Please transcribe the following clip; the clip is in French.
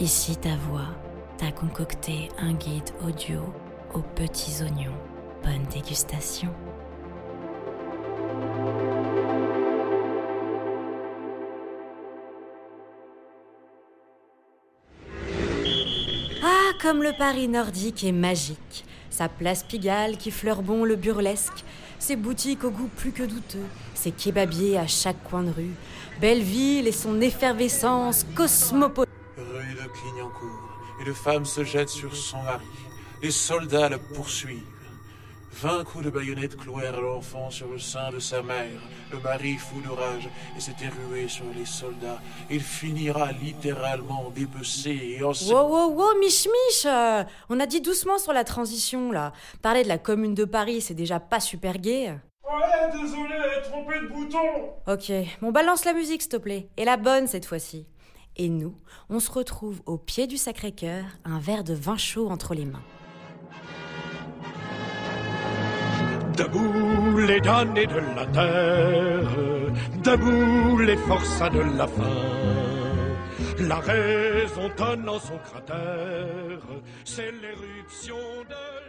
Ici ta voix t'a concocté un guide audio aux petits oignons. Bonne dégustation. Ah, comme le Paris nordique est magique. Sa place Pigalle qui fleure bon le burlesque, ses boutiques au goût plus que douteux, ses kebabiers à chaque coin de rue, Belleville et son effervescence cosmopolite. Rue de Clignancourt, une femme se jette sur son mari. Les soldats la poursuivent. Vingt coups de baïonnette clouèrent l'enfant sur le sein de sa mère. Le mari fou de rage et s'était rué sur les soldats. Il finira littéralement dépecé et en... Wow, wow, wow, Mich Mich euh, On a dit doucement sur la transition, là. Parler de la commune de Paris, c'est déjà pas super gay. Ouais, désolé, trompé de bouton Ok, bon, balance la musique, s'il te plaît. Et la bonne, cette fois-ci. Et nous, on se retrouve au pied du Sacré-Cœur, un verre de vin chaud entre les mains. Debout les damnés de la terre, debout les forçats de la faim. La raison tonne en son cratère, c'est l'éruption de...